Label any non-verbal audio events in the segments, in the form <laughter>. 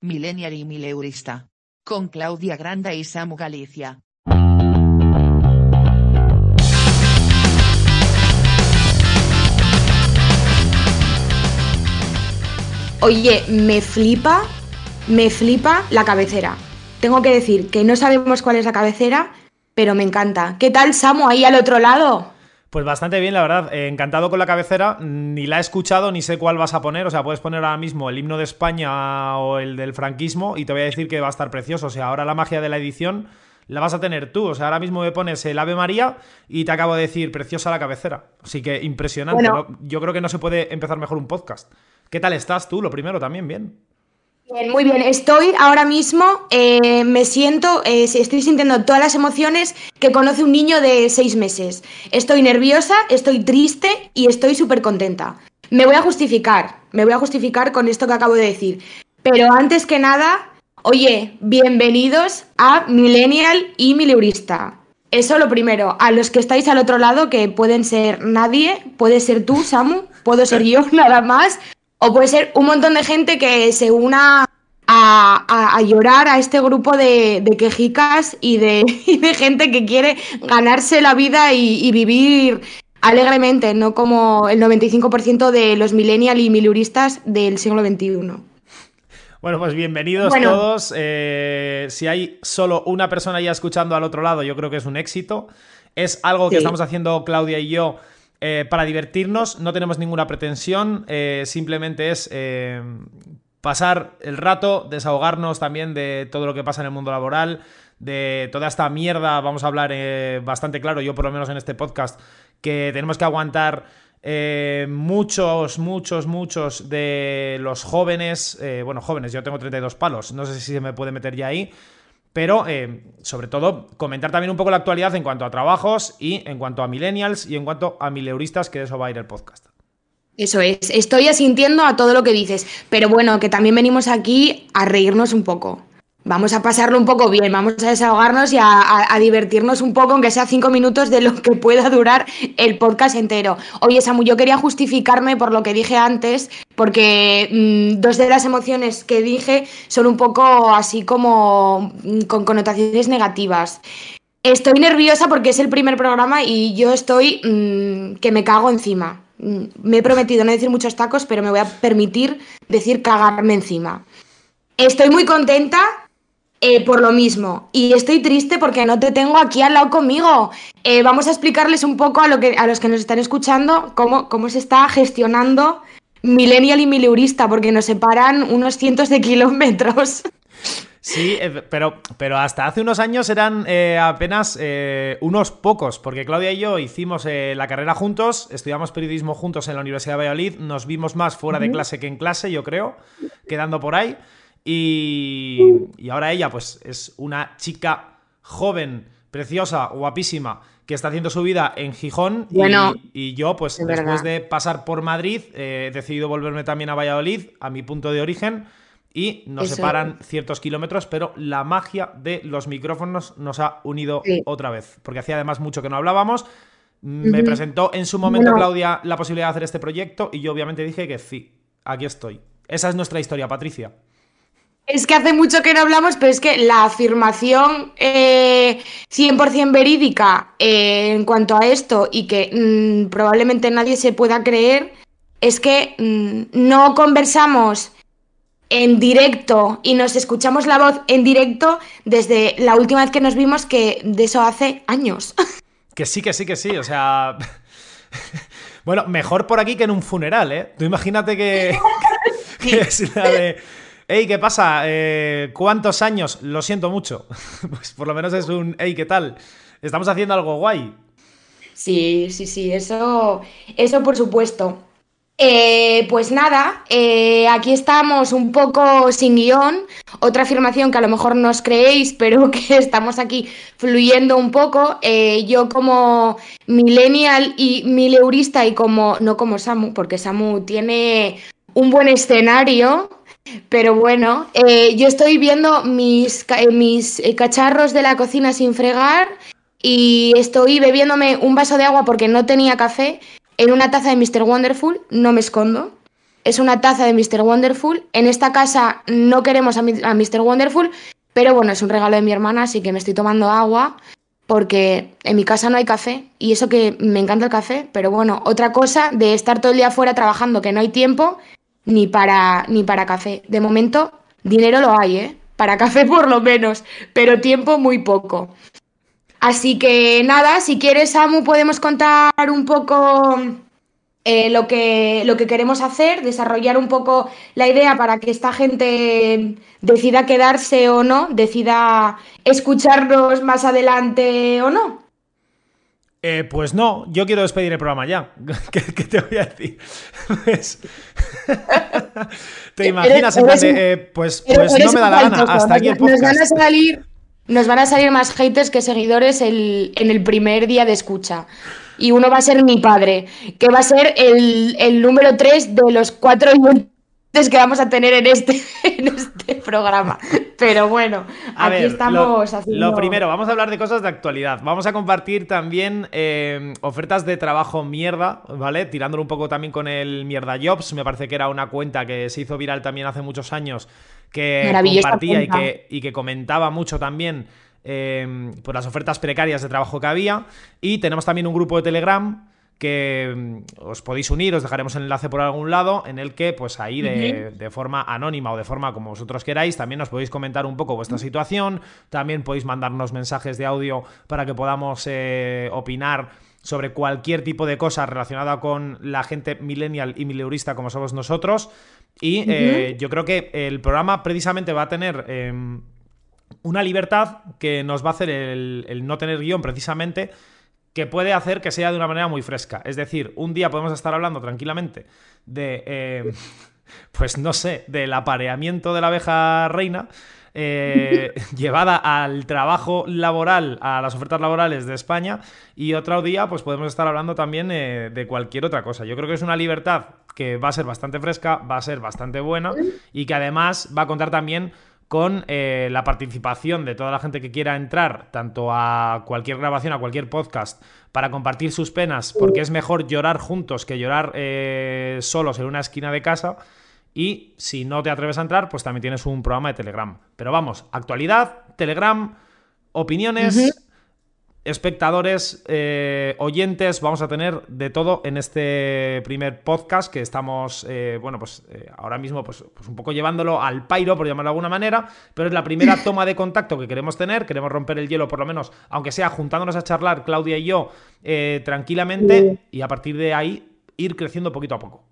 Millennial y Mileurista. Con Claudia Granda y Samu Galicia. Oye, me flipa, me flipa la cabecera. Tengo que decir que no sabemos cuál es la cabecera, pero me encanta. ¿Qué tal, Samu, ahí al otro lado? Pues bastante bien, la verdad. Eh, encantado con la cabecera. Ni la he escuchado, ni sé cuál vas a poner. O sea, puedes poner ahora mismo el himno de España o el del franquismo y te voy a decir que va a estar precioso. O sea, ahora la magia de la edición la vas a tener tú. O sea, ahora mismo me pones el Ave María y te acabo de decir preciosa la cabecera. Así que impresionante. Yo creo que no se puede empezar mejor un podcast. ¿Qué tal estás tú? Lo primero también, bien. Bien, muy bien. Estoy ahora mismo, eh, me siento, eh, estoy sintiendo todas las emociones que conoce un niño de seis meses. Estoy nerviosa, estoy triste y estoy súper contenta. Me voy a justificar, me voy a justificar con esto que acabo de decir. Pero antes que nada, oye, bienvenidos a Millennial y Mileurista. Eso lo primero. A los que estáis al otro lado, que pueden ser nadie, puede ser tú, Samu, puedo ser yo, <laughs> nada más. O puede ser un montón de gente que se una a, llorar a este grupo de, quejicas y de, <laughs> de, gente que quiere ganarse la vida y, vivir alegremente, no como el 95% de los millennial y miluristas del siglo XXI. Bueno, pues bienvenidos todos. Eh, si hay solo una persona ya escuchando al otro lado, yo creo que es un éxito. Es algo que estamos haciendo Claudia y yo eh, para divertirnos, no tenemos ninguna pretensión, eh, simplemente es eh, pasar el rato, desahogarnos también de todo lo que pasa en el mundo laboral, de toda esta mierda, vamos a hablar bastante claro, yo por lo menos en este podcast, que tenemos que aguantar muchos, muchos, muchos de los jóvenes, bueno, jóvenes, yo tengo 32 palos, no sé si se me puede meter ya ahí, pero eh, sobre todo comentar también un poco la actualidad en cuanto a trabajos y en cuanto a millennials y en cuanto a mileuristas, que de eso va a ir el podcast. Eso es, estoy asintiendo a todo lo que dices, pero bueno, que también venimos aquí a reírnos un poco vamos a pasarlo un poco bien, vamos a desahogarnos y a, divertirnos un poco, aunque sea cinco minutos de lo que pueda durar el podcast entero. Oye, Samu, yo quería justificarme por lo que dije antes, porque mm, dos de las emociones que dije son un poco así como mm, con connotaciones negativas. Estoy nerviosa porque es el primer programa y yo estoy mm, que me cago encima. Me he prometido no decir muchos tacos, pero me voy a permitir decir cagarme encima. Estoy muy contenta eh, por lo mismo. Y estoy triste porque no te tengo aquí al lado conmigo. Eh, vamos a explicarles un poco a, lo que, a los que nos están escuchando cómo, cómo se está gestionando Millennial y Mileurista, porque nos separan unos cientos de kilómetros. Sí, eh, pero, pero hasta hace unos años eran apenas unos pocos, porque Claudia y yo hicimos la carrera juntos, estudiamos periodismo juntos en la Universidad de Valladolid, nos vimos más fuera de clase que en clase, yo creo, quedando por ahí. Y, ahora ella, pues, es una chica joven, preciosa, guapísima, que está haciendo su vida en Gijón. y, yo, pues, después de pasar por Madrid, eh, he decidido volverme también a Valladolid, a mi punto de origen. Y nos separan ciertos kilómetros, pero la magia de los micrófonos nos ha unido otra vez. Porque hacía además mucho que no hablábamos. Me presentó en su momento Claudia la posibilidad de hacer este proyecto y yo obviamente dije que sí, aquí estoy. Esa es nuestra historia, Patricia. Es que hace mucho que no hablamos, pero es que la afirmación 100% eh, verídica eh, en cuanto a esto y que mm, probablemente nadie se pueda creer es que mm, no conversamos en directo y nos escuchamos la voz en directo desde la última vez que nos vimos, que de eso hace años. <laughs> Que sí, que sí, que sí, o sea... <laughs> bueno, mejor por aquí que en un funeral, ¿eh? Tú imagínate que... <laughs> que es la de Hey, ¿qué pasa? Eh, ¿Cuántos años? Lo siento mucho. <laughs> pues por lo menos es un, hey, ¿qué tal? Estamos haciendo algo guay. Sí, sí, sí, eso, eso por supuesto. Eh, pues nada, eh, aquí estamos un poco sin guion. Otra afirmación que a lo mejor no os creéis, pero <laughs> que estamos aquí fluyendo un poco. yo como millennial y mileurista y como, no como Samu, porque Samu tiene un buen escenario pero bueno, eh, yo estoy viendo mis, eh, mis eh, cacharros de la cocina sin fregar y estoy bebiéndome un vaso de agua porque no tenía café en una taza de Mr. Wonderful, no me escondo. es una taza de Mr. Wonderful. En esta casa no queremos a, a Mr. Wonderful, pero bueno, es un regalo de mi hermana, así que me estoy tomando agua porque en mi casa no hay café y eso que me encanta el café, pero bueno, otra cosa de estar todo el día fuera trabajando que no hay tiempo ni para ni para café. De momento dinero lo hay, ¿eh? Para café por lo menos, pero tiempo muy poco. Así que nada, si quieres Samu podemos contar un poco eh, lo, que, lo que queremos hacer, desarrollar un poco la idea para que esta gente decida quedarse o no, decida escucharnos más adelante o no. Eh, pues no, yo quiero despedir el programa ya. <laughs> ¿Qué, te voy a decir? <laughs> Pues, ¿Te imaginas? Eh, pues, pues no me da la gana. Hasta aquí el podcast. Nos van a salir, nos van a salir más haters que seguidores en el primer día de escucha y uno va a ser mi padre, que va a ser el, número 3 de los cuatro que vamos a tener en este, <laughs> en este programa. Pero bueno, aquí estamos lo, haciendo... Lo primero, vamos a hablar de cosas de actualidad. Vamos a compartir también eh, ofertas de trabajo mierda, ¿vale? Tirándolo un poco también con el Mierda Jobs. Me parece que era una cuenta que se hizo viral también hace muchos años, que compartía y que, y que comentaba mucho también Em, por las ofertas precarias de trabajo que había. Y tenemos también un grupo de Telegram que em, os podéis unir, os dejaremos el enlace por algún lado, en el que, pues ahí de, forma anónima o de forma como vosotros queráis, también os podéis comentar un poco vuestra situación, también podéis mandarnos mensajes de audio para que podamos eh, opinar sobre cualquier tipo de cosa relacionada con la gente millennial y mileurista como somos nosotros. Y eh, yo creo que el programa precisamente va a tener em, una libertad que nos va a hacer el, no tener guion precisamente, que puede hacer que sea de una manera muy fresca. Es decir, un día podemos estar hablando tranquilamente de, eh, <laughs> pues no sé, del apareamiento de la abeja reina. Eh, <laughs> llevada al trabajo laboral, a las ofertas laborales de España, y otro día, pues podemos estar hablando también eh, de cualquier otra cosa. Yo creo que es una libertad que va a ser bastante fresca, va a ser bastante buena, y que además va a contar también con eh, la participación de toda la gente que quiera entrar, tanto a cualquier grabación, a cualquier podcast, para compartir sus penas, porque es mejor llorar juntos que llorar eh, solos en una esquina de casa. Y si no te atreves a entrar, pues también tienes un programa de Telegram. Pero vamos, actualidad, Telegram, opiniones espectadores, eh, oyentes, vamos a tener de todo en este primer podcast que estamos, eh, bueno, pues eh, ahora mismo pues, pues, un poco llevándolo al pairo, por llamarlo de alguna manera, pero es la primera <laughs> toma de contacto que queremos tener, queremos romper el hielo por lo menos, aunque sea juntándonos a charlar Claudia y yo tranquilamente y a partir de ahí ir creciendo poquito a poco.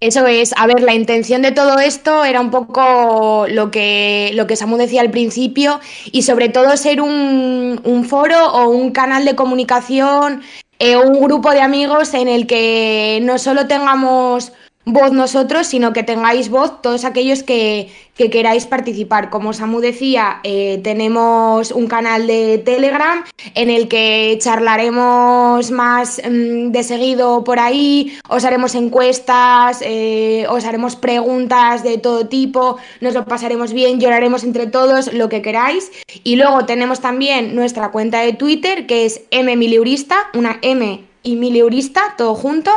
Eso es, a ver, la intención de todo esto era un poco lo que, lo que Samu decía al principio y sobre todo ser un, un foro o un canal de comunicación, eh, un grupo de amigos en el que no solo tengamos voz nosotros, sino que tengáis voz todos aquellos que, queráis participar. Como Samu decía, eh, tenemos un canal de Telegram en el que charlaremos más mm, de seguido por ahí, os haremos encuestas, eh, os haremos preguntas de todo tipo, nos lo pasaremos bien, lloraremos entre todos, lo que queráis. Y luego tenemos también nuestra cuenta de Twitter, que es mmiliurista, una M y miliurista, todo junto,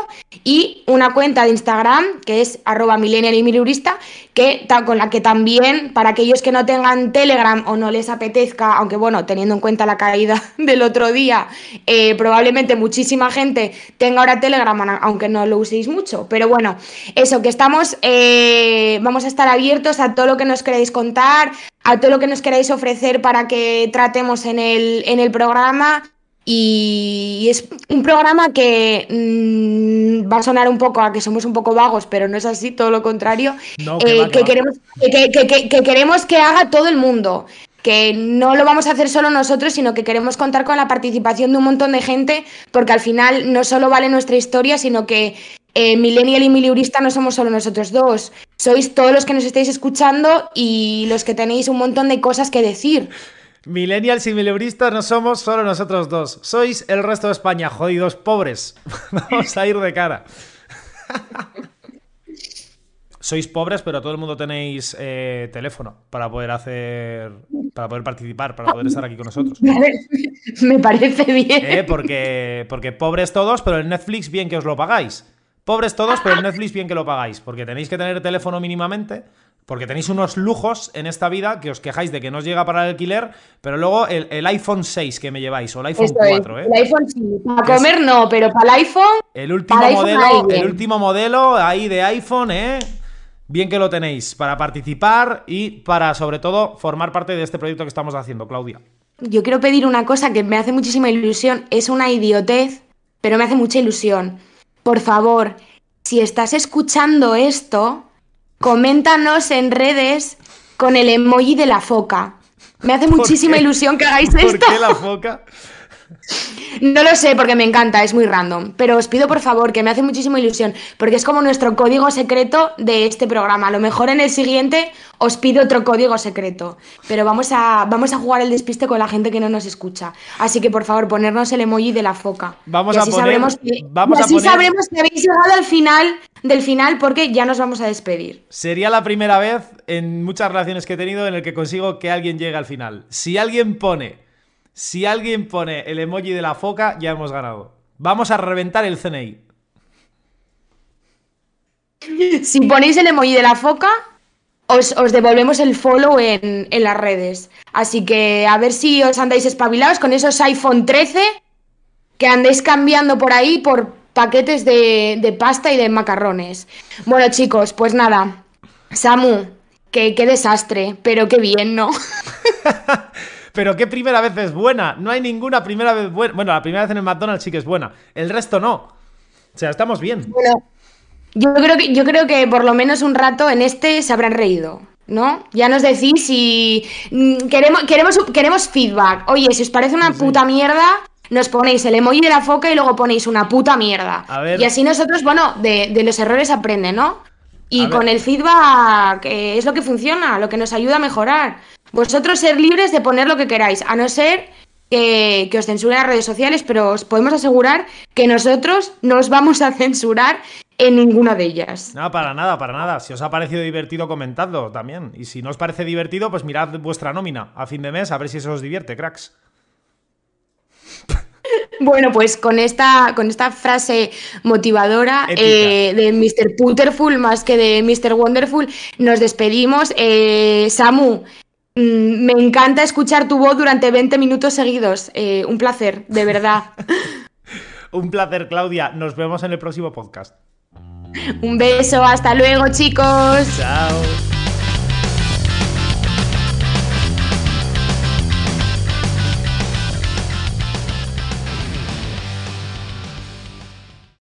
y una cuenta de Instagram que es arroba millennial y miliurista, que, con la que también, para aquellos que no tengan Telegram o no les apetezca, aunque bueno, teniendo en cuenta la caída <laughs> del otro día, eh, probablemente muchísima gente tenga ahora Telegram, aunque no lo uséis mucho, pero bueno, eso, que estamos, eh, vamos a estar abiertos a todo lo que nos queráis contar, a todo lo que nos queráis ofrecer para que tratemos en el, en el programa y es un programa que mm, va a sonar un poco a que somos un poco vagos, pero no es así, todo lo contrario. que, eh, queremos, que, queremos que haga todo el mundo. Que no lo vamos a hacer solo nosotros, sino que queremos contar con la participación de un montón de gente, porque al final no solo vale nuestra historia, sino que eh, Millennial y Miliurista no somos solo nosotros dos. Sois todos los que nos estáis escuchando y los que tenéis un montón de cosas que decir. Millennials y mileuristas no somos solo nosotros dos. Sois el resto de España, jodidos pobres. <laughs> Vamos a ir de cara. <laughs> Sois pobres, pero todo el mundo tenéis eh, teléfono para poder hacer. para poder participar, para poder estar aquí con nosotros. <laughs> Me parece bien. Eh, porque, porque pobres todos, pero en Netflix bien que os lo pagáis. Pobres todos, pero el Netflix bien que lo pagáis, porque tenéis que tener teléfono mínimamente, porque tenéis unos lujos en esta vida que os quejáis de que no os llega para el alquiler, pero luego el, iPhone 6 que me lleváis, o el iPhone 4, ¿eh? El iPhone 6, para comer no, pero para el iPhone... El último modelo, el último modelo ahí de iPhone, ¿eh? Bien que lo tenéis para participar y para, sobre todo, formar parte de este proyecto que estamos haciendo, Claudia. Yo quiero pedir una cosa que me hace muchísima ilusión, es una idiotez, pero me hace mucha ilusión por favor, si estás escuchando esto, coméntanos en redes con el emoji de la foca. Me hace muchísima ilusión que hagáis esto. ¿Por qué la foca? No lo sé porque me encanta, es muy random. Pero os pido por favor que me hace muchísima ilusión, porque es como nuestro código secreto de este programa. A lo mejor en el siguiente os pido otro código secreto. Pero vamos a, vamos a jugar el despiste con la gente que no nos escucha. Así que por favor, ponernos el emoji de la foca. Vamos a poner, sabremos que, así sabremos que habéis llegado al final del final porque ya nos vamos a despedir. Sería la primera vez en muchas relaciones que he tenido en el que consigo que alguien llegue al final. Si alguien pone si alguien pone el emoji de la foca, ya hemos ganado. Vamos a reventar el CNI. <laughs> Si ponéis el emoji de la foca, os, devolvemos el follow en, las redes. Así que a ver si os andáis espabilados con esos iPhone 13 que andéis cambiando por ahí por paquetes de, de pasta y de macarrones. Bueno, chicos, pues nada. Samu, que, qué desastre, pero qué bien, ¿no? <laughs> Pero qué primera vez es buena. No hay ninguna primera vez buena. Bueno, la primera vez en el McDonald's sí que es buena. El resto no. O sea, estamos bien. Bueno, yo creo que, yo creo que por lo menos un rato en este se habrán reído. ¿No? Ya nos decís si mm, queremos, queremos, queremos feedback. Oye, si os parece una puta mierda, nos ponéis el emoji de la foca y luego ponéis una puta mierda. Y así nosotros, bueno, de, de los errores aprende, ¿no? Y con el feedback es lo que funciona, lo que nos ayuda a mejorar. Vosotros ser libres de poner lo que queráis, a no ser que, os censuren las redes sociales, pero os podemos asegurar que nosotros no os vamos a censurar en ninguna de ellas. No, para nada, para nada. Si os ha parecido divertido, comentadlo también. Y si no os parece divertido, pues mirad vuestra nómina a fin de mes a ver si eso os divierte, cracks. Bueno, pues con esta, con esta frase motivadora eh, de Mr. Putterful más que de Mr. Wonderful, nos despedimos. Eh, Samu, mm, me encanta escuchar tu voz durante 20 minutos seguidos. Eh, un placer, de verdad. <laughs> un placer, Claudia. Nos vemos en el próximo podcast. Un beso, hasta luego, chicos. Chao.